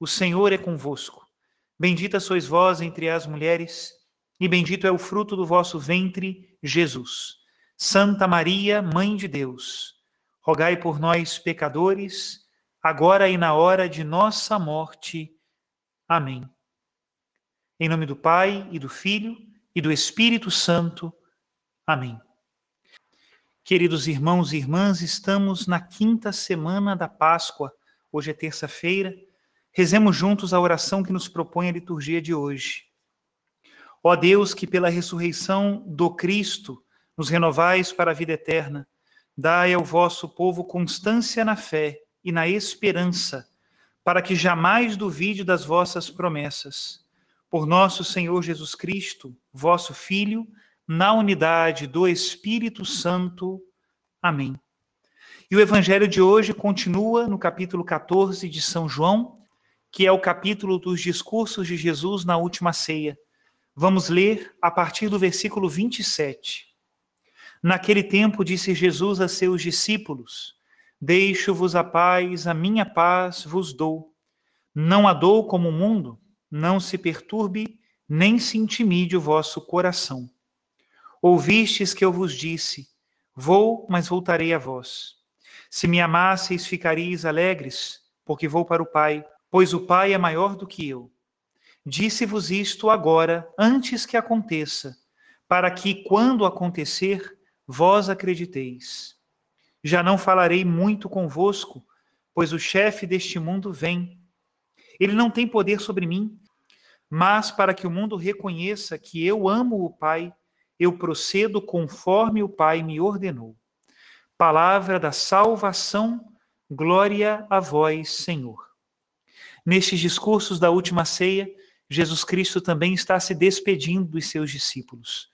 o Senhor é convosco. Bendita sois vós entre as mulheres, e bendito é o fruto do vosso ventre, Jesus. Santa Maria, Mãe de Deus, rogai por nós, pecadores, agora e na hora de nossa morte. Amém. Em nome do Pai, e do Filho, e do Espírito Santo. Amém. Queridos irmãos e irmãs, estamos na quinta semana da Páscoa. Hoje é terça-feira Rezemos juntos a oração que nos propõe a liturgia de hoje. Ó Deus, que pela ressurreição do Cristo nos renovais para a vida eterna, dai ao vosso povo constância na fé e na esperança, para que jamais duvide das vossas promessas. Por nosso Senhor Jesus Cristo, vosso Filho, na unidade do Espírito Santo. Amém. E o evangelho de hoje continua no capítulo 14 de São João, que é o capítulo dos discursos de Jesus na última ceia. Vamos ler a partir do versículo 27. Naquele tempo disse Jesus a seus discípulos: Deixo-vos a paz, a minha paz vos dou. Não a dou como o mundo, não se perturbe, nem se intimide o vosso coração. Ouvistes que eu vos disse: Vou, mas voltarei a vós. Se me amasseis, ficareis alegres, porque vou para o Pai pois o Pai é maior do que eu. Disse-vos isto agora, antes que aconteça, para que, quando acontecer, vós acrediteis. Já não falarei muito convosco, pois o chefe deste mundo vem. Ele não tem poder sobre mim, mas para que o mundo reconheça que eu amo o Pai, eu procedo conforme o Pai me ordenou. Palavra da salvação, glória a vós, Senhor. Nestes discursos da última ceia, Jesus Cristo também está se despedindo dos seus discípulos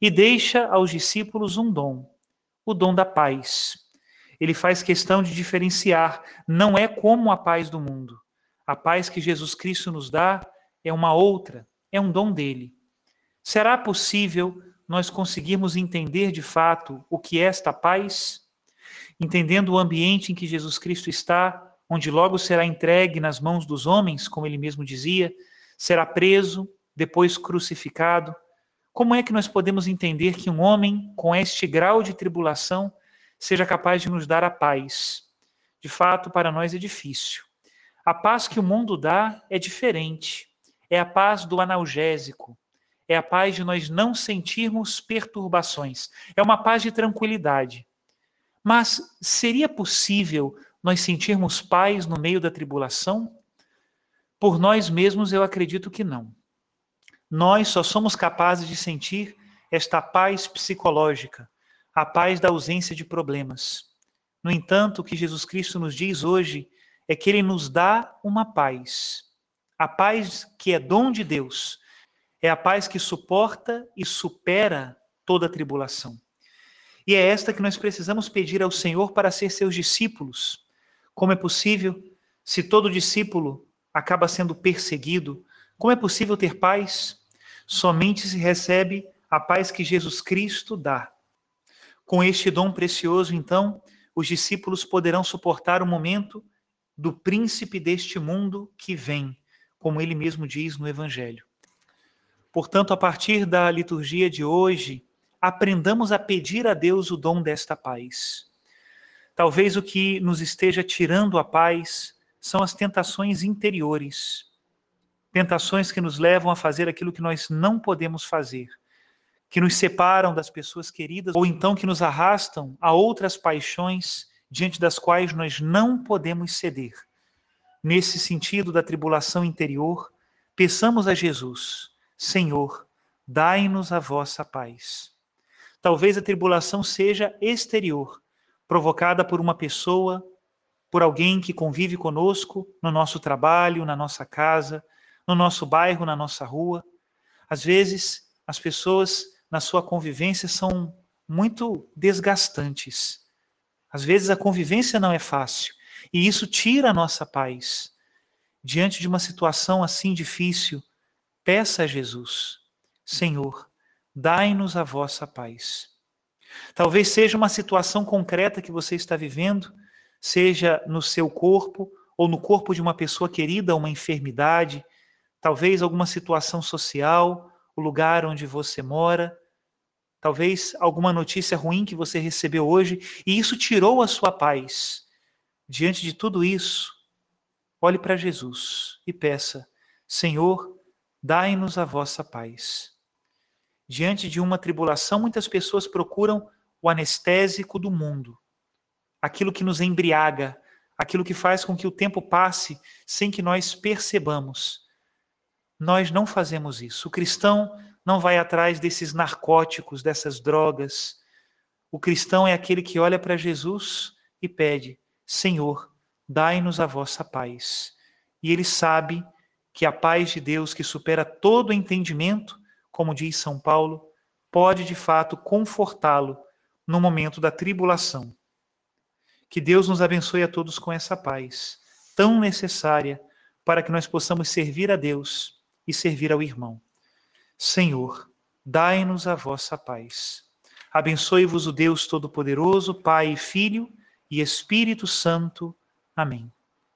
e deixa aos discípulos um dom, o dom da paz. Ele faz questão de diferenciar, não é como a paz do mundo. A paz que Jesus Cristo nos dá é uma outra, é um dom dele. Será possível nós conseguirmos entender de fato o que é esta paz? Entendendo o ambiente em que Jesus Cristo está, onde logo será entregue nas mãos dos homens, como ele mesmo dizia, será preso, depois crucificado. Como é que nós podemos entender que um homem com este grau de tribulação seja capaz de nos dar a paz? De fato, para nós é difícil. A paz que o mundo dá é diferente. É a paz do analgésico. É a paz de nós não sentirmos perturbações. É uma paz de tranquilidade. Mas seria possível nós sentirmos paz no meio da tribulação? Por nós mesmos, eu acredito que não. Nós só somos capazes de sentir esta paz psicológica, a paz da ausência de problemas. No entanto, o que Jesus Cristo nos diz hoje é que ele nos dá uma paz. A paz que é dom de Deus, é a paz que suporta e supera toda a tribulação. E é esta que nós precisamos pedir ao Senhor para ser seus discípulos, como é possível, se todo discípulo acaba sendo perseguido, como é possível ter paz? Somente se recebe a paz que Jesus Cristo dá. Com este dom precioso, então, os discípulos poderão suportar o momento do príncipe deste mundo que vem, como ele mesmo diz no Evangelho. Portanto, a partir da liturgia de hoje, aprendamos a pedir a Deus o dom desta paz. Talvez o que nos esteja tirando a paz são as tentações interiores. tentações que nos levam a fazer aquilo que nós não podemos fazer, que nos separam das pessoas queridas ou então que nos arrastam a outras paixões diante das quais nós não podemos ceder. Nesse sentido da tribulação interior, peçamos a Jesus: Senhor, dai-nos a vossa paz. Talvez a tribulação seja exterior, provocada por uma pessoa, por alguém que convive conosco no nosso trabalho, na nossa casa, no nosso bairro, na nossa rua. Às vezes, as pessoas na sua convivência são muito desgastantes. Às vezes a convivência não é fácil e isso tira a nossa paz. Diante de uma situação assim difícil, peça a Jesus: Senhor, dai-nos a vossa paz. Talvez seja uma situação concreta que você está vivendo, seja no seu corpo ou no corpo de uma pessoa querida, uma enfermidade, talvez alguma situação social, o lugar onde você mora, talvez alguma notícia ruim que você recebeu hoje e isso tirou a sua paz. Diante de tudo isso, olhe para Jesus e peça: Senhor, dai-nos a vossa paz. Diante de uma tribulação, muitas pessoas procuram o anestésico do mundo, aquilo que nos embriaga, aquilo que faz com que o tempo passe sem que nós percebamos. Nós não fazemos isso. O cristão não vai atrás desses narcóticos, dessas drogas. O cristão é aquele que olha para Jesus e pede: Senhor, dai-nos a vossa paz. E ele sabe que a paz de Deus, que supera todo entendimento, como diz São Paulo, pode de fato confortá-lo no momento da tribulação. Que Deus nos abençoe a todos com essa paz, tão necessária para que nós possamos servir a Deus e servir ao irmão. Senhor, dai-nos a vossa paz. Abençoe-vos o Deus Todo-Poderoso, Pai, Filho e Espírito Santo. Amém.